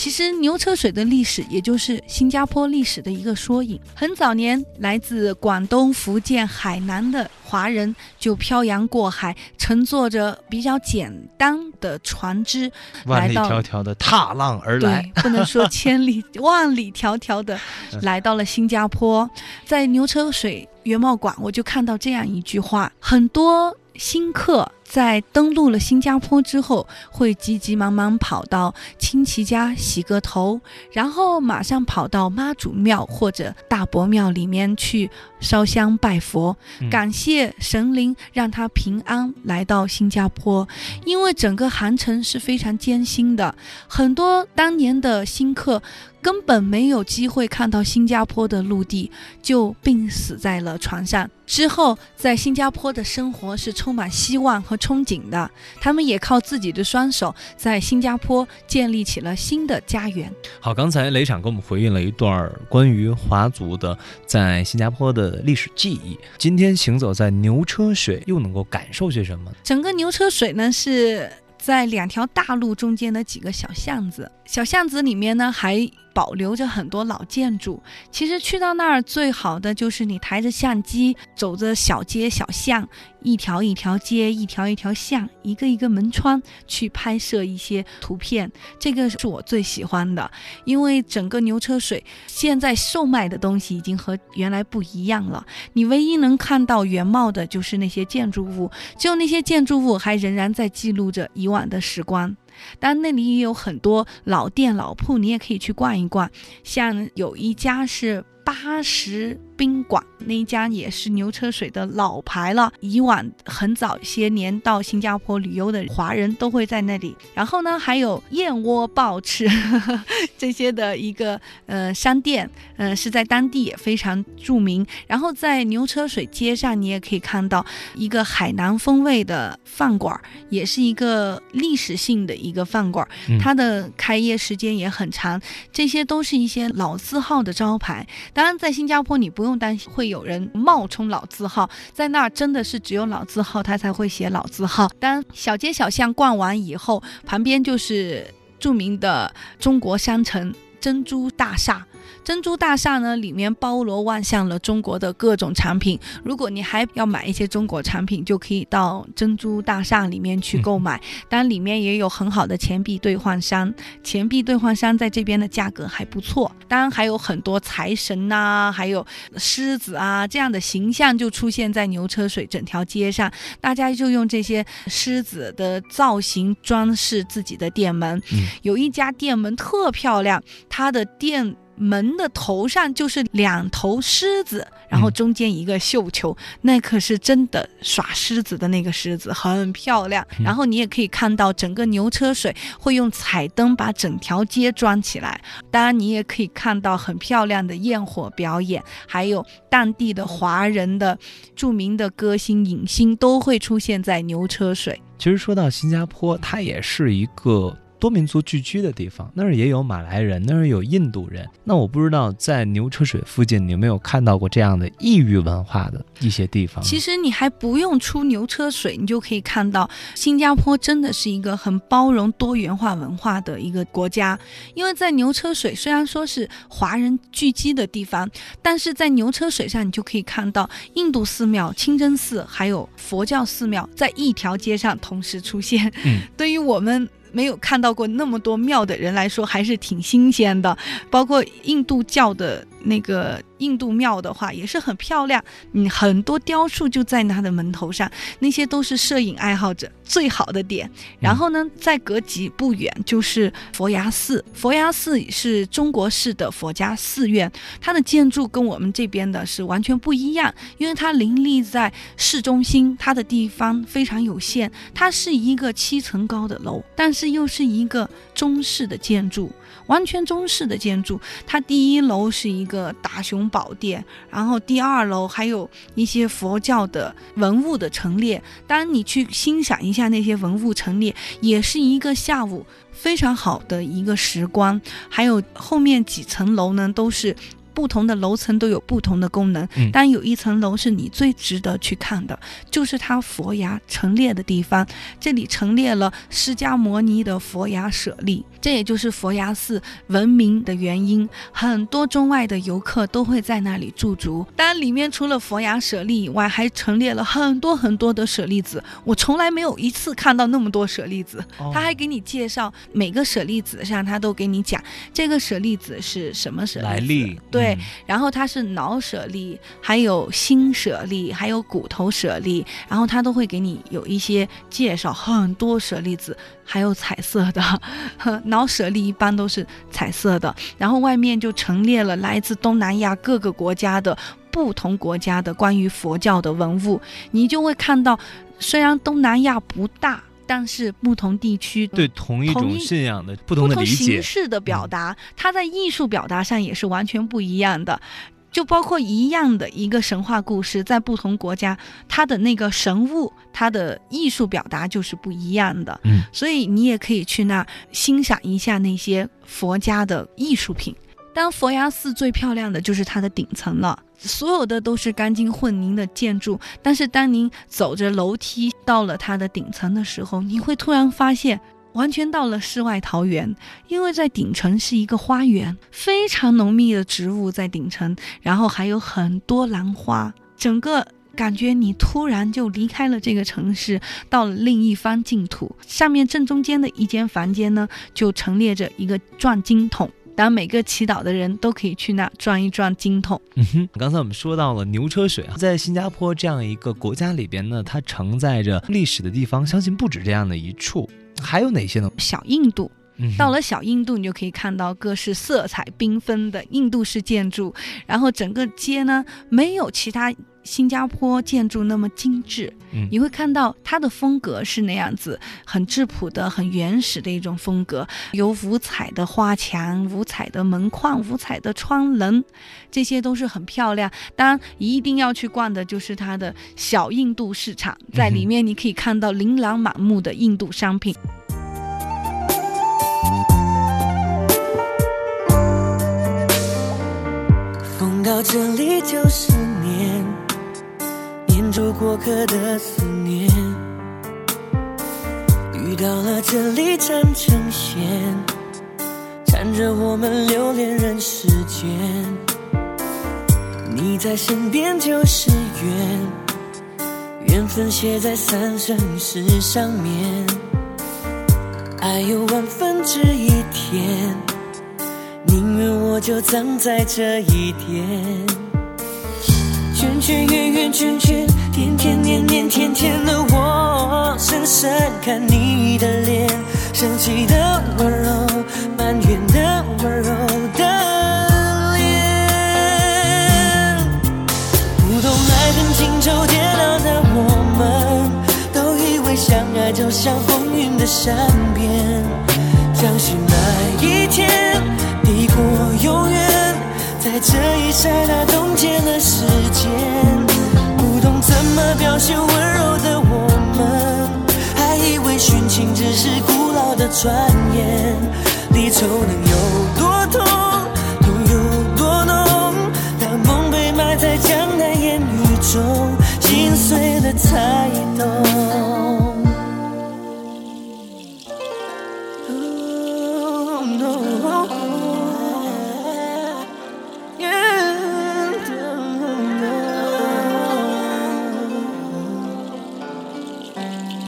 其实牛车水的历史，也就是新加坡历史的一个缩影。很早年，来自广东、福建、海南的华人就漂洋过海，乘坐着比较简单的船只，万里迢迢的踏浪而来。不能说千里万里迢迢的 来到了新加坡，在牛车水原貌馆，我就看到这样一句话：很多新客。在登陆了新加坡之后，会急急忙忙跑到亲戚家洗个头，然后马上跑到妈祖庙或者大伯庙里面去烧香拜佛，感谢神灵让他平安来到新加坡。因为整个航程是非常艰辛的，很多当年的新客根本没有机会看到新加坡的陆地，就病死在了船上。之后在新加坡的生活是充满希望和。憧憬的，他们也靠自己的双手在新加坡建立起了新的家园。好，刚才雷场给我们回应了一段关于华族的在新加坡的历史记忆。今天行走在牛车水，又能够感受些什么？整个牛车水呢，是在两条大路中间的几个小巷子，小巷子里面呢还。保留着很多老建筑。其实去到那儿最好的就是你抬着相机，走着小街小巷，一条一条街，一条一条巷，一个一个门窗去拍摄一些图片。这个是我最喜欢的，因为整个牛车水现在售卖的东西已经和原来不一样了。你唯一能看到原貌的就是那些建筑物，只有那些建筑物还仍然在记录着以往的时光。但，那里也有很多老店老铺，你也可以去逛一逛。像有一家是八十。宾馆那一家也是牛车水的老牌了，以往很早些年到新加坡旅游的华人都会在那里。然后呢，还有燕窝鲍翅 这些的一个呃商店，嗯，是在当地也非常著名。然后在牛车水街上，你也可以看到一个海南风味的饭馆，也是一个历史性的一个饭馆，它的开业时间也很长。这些都是一些老字号的招牌。当然，在新加坡你不用。担心会有人冒充老字号，在那儿真的是只有老字号他才会写老字号。当小街小巷逛完以后，旁边就是著名的中国商城珍珠大厦。珍珠大厦呢，里面包罗万象了中国的各种产品。如果你还要买一些中国产品，就可以到珍珠大厦里面去购买。当然，里面也有很好的钱币兑换商，钱币兑换商在这边的价格还不错。当然，还有很多财神呐，还有狮子啊这样的形象就出现在牛车水整条街上，大家就用这些狮子的造型装饰自己的店门。有一家店门特漂亮，它的店。门的头上就是两头狮子，然后中间一个绣球，那可是真的耍狮子的那个狮子，很漂亮。然后你也可以看到整个牛车水会用彩灯把整条街装起来，当然你也可以看到很漂亮的焰火表演，还有当地的华人的著名的歌星影星都会出现在牛车水。其实说到新加坡，它也是一个。多民族聚居的地方，那儿也有马来人，那儿有印度人。那我不知道在牛车水附近，你有没有看到过这样的异域文化的一些地方？其实你还不用出牛车水，你就可以看到新加坡真的是一个很包容多元化文化的一个国家。因为在牛车水虽然说是华人聚居的地方，但是在牛车水上你就可以看到印度寺庙、清真寺还有佛教寺庙在一条街上同时出现。嗯，对于我们。没有看到过那么多庙的人来说，还是挺新鲜的。包括印度教的那个印度庙的话，也是很漂亮。嗯，很多雕塑就在它的门头上，那些都是摄影爱好者最好的点。然后呢，再隔几步远就是佛牙寺。佛牙寺是中国式的佛家寺院，它的建筑跟我们这边的是完全不一样，因为它林立在市中心，它的地方非常有限。它是一个七层高的楼，但。是又是一个中式的建筑，完全中式的建筑。它第一楼是一个大雄宝殿，然后第二楼还有一些佛教的文物的陈列。当你去欣赏一下那些文物陈列，也是一个下午非常好的一个时光。还有后面几层楼呢，都是。不同的楼层都有不同的功能，嗯但有一层楼是你最值得去看的，就是它佛牙陈列的地方。这里陈列了释迦摩尼的佛牙舍利，这也就是佛牙寺闻名的原因。很多中外的游客都会在那里驻足。当然，里面除了佛牙舍利以外，还陈列了很多很多的舍利子。我从来没有一次看到那么多舍利子。哦他还给你介绍每个舍利子上，他都给你讲这个舍利子是什么舍来历对，嗯然后它是脑舍利，还有心舍利，还有骨头舍利，然后它都会给你有一些介绍，很多舍利子，还有彩色的，脑舍利一般都是彩色的，然后外面就陈列了来自东南亚各个国家的。不同国家的关于佛教的文物，你就会看到，虽然东南亚不大，但是不同地区对同一种信仰的不同的理解形，式的表达，它在艺术表达上也是完全不一样的。就包括一样的一个神话故事，在不同国家，它的那个神物，它的艺术表达就是不一样的。嗯，所以你也可以去那欣赏一下那些佛家的艺术品。当，佛牙寺最漂亮的就是它的顶层了，所有的都是钢筋混凝的建筑。但是当您走着楼梯到了它的顶层的时候，你会突然发现。完全到了世外桃源，因为在顶层是一个花园，非常浓密的植物在顶层，然后还有很多兰花，整个感觉你突然就离开了这个城市，到了另一方净土。上面正中间的一间房间呢，就陈列着一个转经筒。当然，每个祈祷的人都可以去那转一转经筒。嗯哼，刚才我们说到了牛车水啊，在新加坡这样一个国家里边呢，它承载着历史的地方，相信不止这样的一处，还有哪些呢？小印度，嗯到了小印度，你就可以看到各式色彩缤纷的印度式建筑，然后整个街呢没有其他新加坡建筑那么精致，嗯你会看到它的风格是那样子，很质朴的、很原始的一种风格，有五彩的花墙、五彩的门框、五彩的窗棱，这些都是很漂亮。当然，一定要去逛的就是它的小印度市场，在里面你可以看到琳琅满目的印度商品。风到这里就是念，过客的思念。遇到了这里缠成线，缠着我们留恋人世间。你在身边就是缘，缘分写在三生石上面。爱有万分之一甜。宁愿我就葬在这一点，圈圈圆圆圈圈，天天年年天天的我，深深看你的脸，生气的温柔，埋怨的温柔的脸，不懂爱恨情仇煎熬的我们，都以为相爱就像风云的善变，相信那一天。抵过永远，在这一刹那冻结了时间。不懂怎么表现温柔的我们，还以为殉情只是古老的传言。离愁能有多